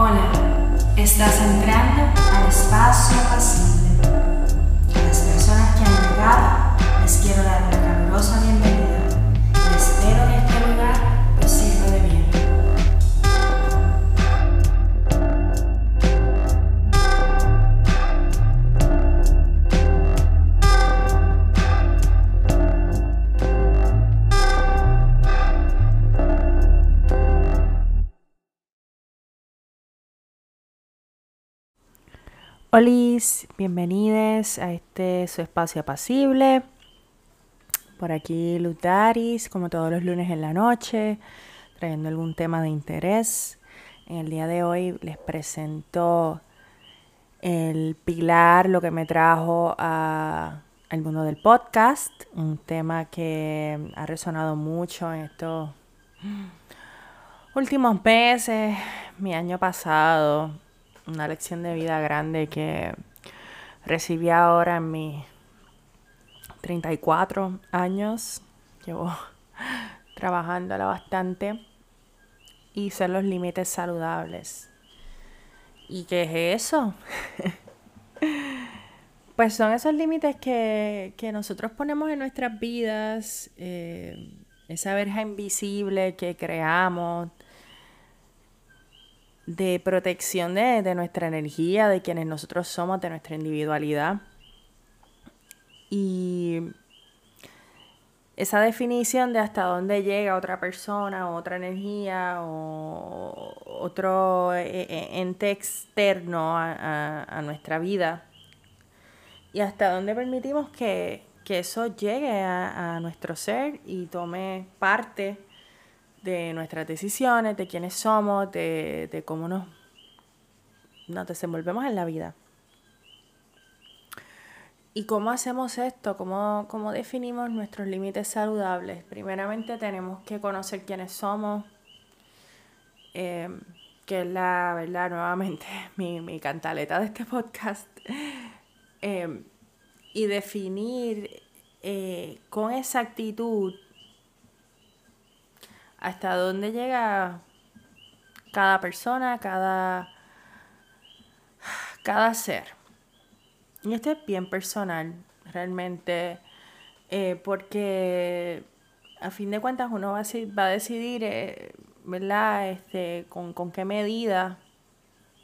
Hola, estás entrando al espacio pasible. A las personas que han llegado les quiero dar una calurosa bienvenida Olis, bienvenidos a este su espacio apacible. Por aquí Lutaris, como todos los lunes en la noche, trayendo algún tema de interés. En el día de hoy les presento el pilar, lo que me trajo al mundo del podcast, un tema que ha resonado mucho en estos últimos meses, mi año pasado, una lección de vida grande que recibí ahora en mis 34 años. Llevo trabajándola bastante. Y son los límites saludables. ¿Y qué es eso? pues son esos límites que, que nosotros ponemos en nuestras vidas, eh, esa verja invisible que creamos de protección de, de nuestra energía, de quienes nosotros somos, de nuestra individualidad. Y esa definición de hasta dónde llega otra persona, otra energía, o otro eh, eh, ente externo a, a- a nuestra vida. Y hasta dónde permitimos que, que eso llegue a, a nuestro ser y tome parte de nuestras decisiones, de quiénes somos, de, de cómo nos, nos desenvolvemos en la vida. ¿Y cómo hacemos esto? ¿Cómo, cómo definimos nuestros límites saludables? Primeramente tenemos que conocer quiénes somos, eh, que es la verdad, nuevamente, mi, mi cantaleta de este podcast. Eh, y definir eh, con exactitud hasta dónde llega cada persona, cada, cada ser. Y esto es bien personal, realmente, eh, porque a fin de cuentas uno va a, va a decidir, eh, ¿verdad?, este, con, con qué medida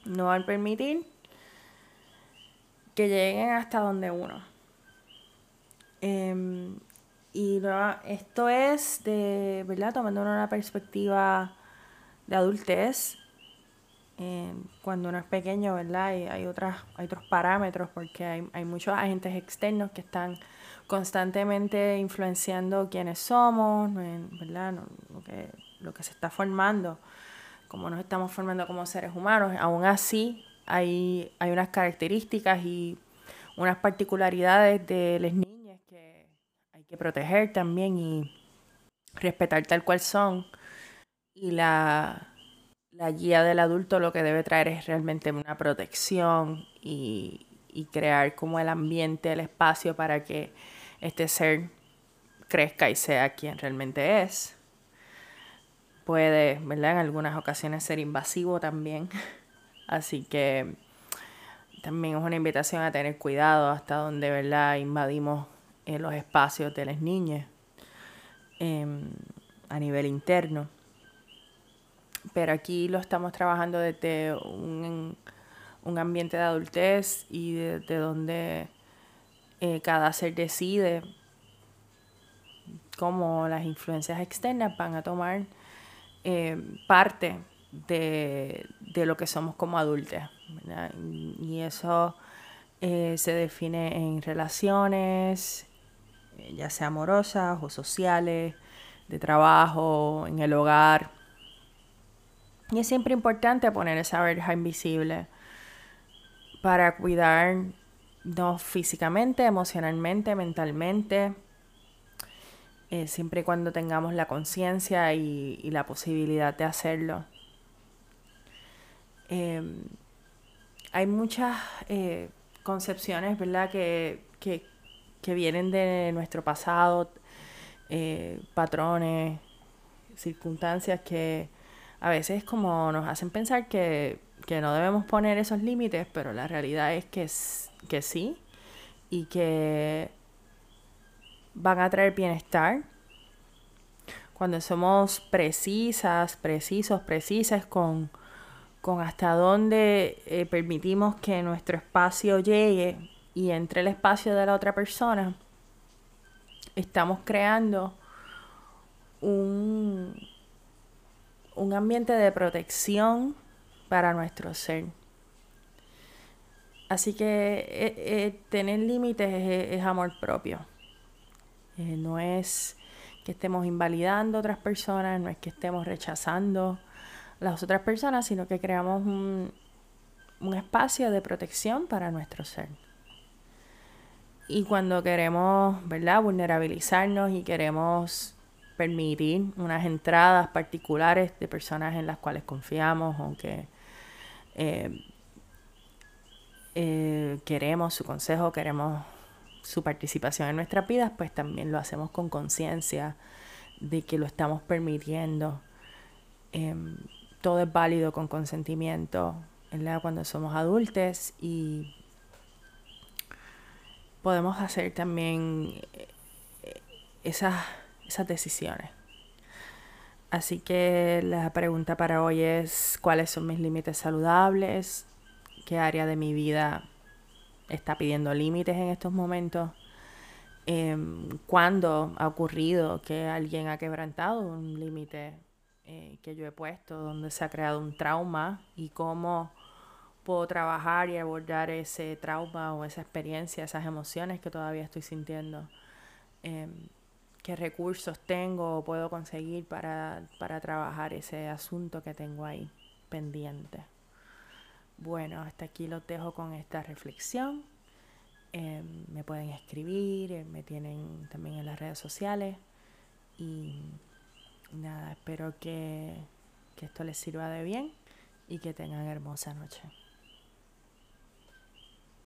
no van a permitir que lleguen hasta donde uno. Em, y nueva- esto es de, ¿verdad? Tomando una perspectiva de adultez. em, cuando uno es pequeño, ¿verdad? Y hay, otras, hay otros parámetros porque hay, hay muchos agentes externos que están constantemente influenciando quiénes somos, ¿verdad? No- Lo que, lo que se está formando, cómo nos estamos formando como seres humanos. Aún así, hay, hay unas características y unas particularidades de las niñas que que proteger también y respetar tal cual son. Y la, la guía del adulto lo que debe traer es realmente una protección y, y crear como el ambiente, el espacio para que este ser crezca y sea quien realmente es. Puede, ¿verdad? En algunas ocasiones ser invasivo también. Así que también es una invitación a tener cuidado hasta donde, ¿verdad? Invadimos eh, los espacios de las niñas em, a nivel interno. Pero aquí lo estamos trabajando desde un, un ambiente de adultez y desde donde eh, cada ser decide cómo las influencias externas van a tomar eh, parte de, de lo que somos como adultos. Y, eso eh, se define en relaciones, ya sea amorosas o sociales, de trabajo, en el hogar. Y es siempre importante poner esa verja invisible para cuidarnos físicamente, emocionalmente, mentalmente, eh, siempre y cuando tengamos la conciencia y, la posibilidad de hacerlo. Eh, hay muchas eh, concepciones, ¿verdad?, que, que, que vienen de nuestro pasado, eh, patrones, circunstancias que a veces como nos hacen pensar que, que no debemos poner esos límites, pero la realidad es que, que sí y que van a traer bienestar. Cuando somos precisas, precisos, precisas con, con hasta dónde eh, permitimos que nuestro espacio llegue y entre el espacio de la otra persona, estamos creando un, un ambiente de protección para nuestro ser. Así que eh, eh, tener límites es, amor propio. Eh, no es que estemos invalidando a otras personas, no es que estemos rechazando a las otras personas, sino que creamos un, un espacio de protección para nuestro ser. Y cuando queremos, ¿verdad?, vulnerabilizarnos y queremos permitir unas entradas particulares de personas en las cuales confiamos, aunque eh, eh, queremos su consejo, queremos su participación en nuestras vidas, pues también lo hacemos con conciencia de que lo estamos permitiendo. Em, todo es válido con consentimiento, cuando somos adultos y podemos hacer también eh, esas, esas decisiones. Así que la pregunta para hoy es cuáles son mis límites saludables, qué área de mi vida está pidiendo límites en estos momentos, em, cuándo ha ocurrido que alguien ha quebrantado un límite eh, que yo he puesto, donde se ha creado un trauma y cómo puedo trabajar y abordar ese trauma o esa experiencia, esas emociones que todavía estoy sintiendo. Em, qué recursos tengo o puedo conseguir para, trabajar ese asunto que tengo ahí pendiente. Bueno, hasta aquí lo dejo con esta reflexión. Em, me pueden escribir, eh, me tienen también en las redes sociales. Y nada, espero que, que esto les sirva de bien y que tengan hermosa noche.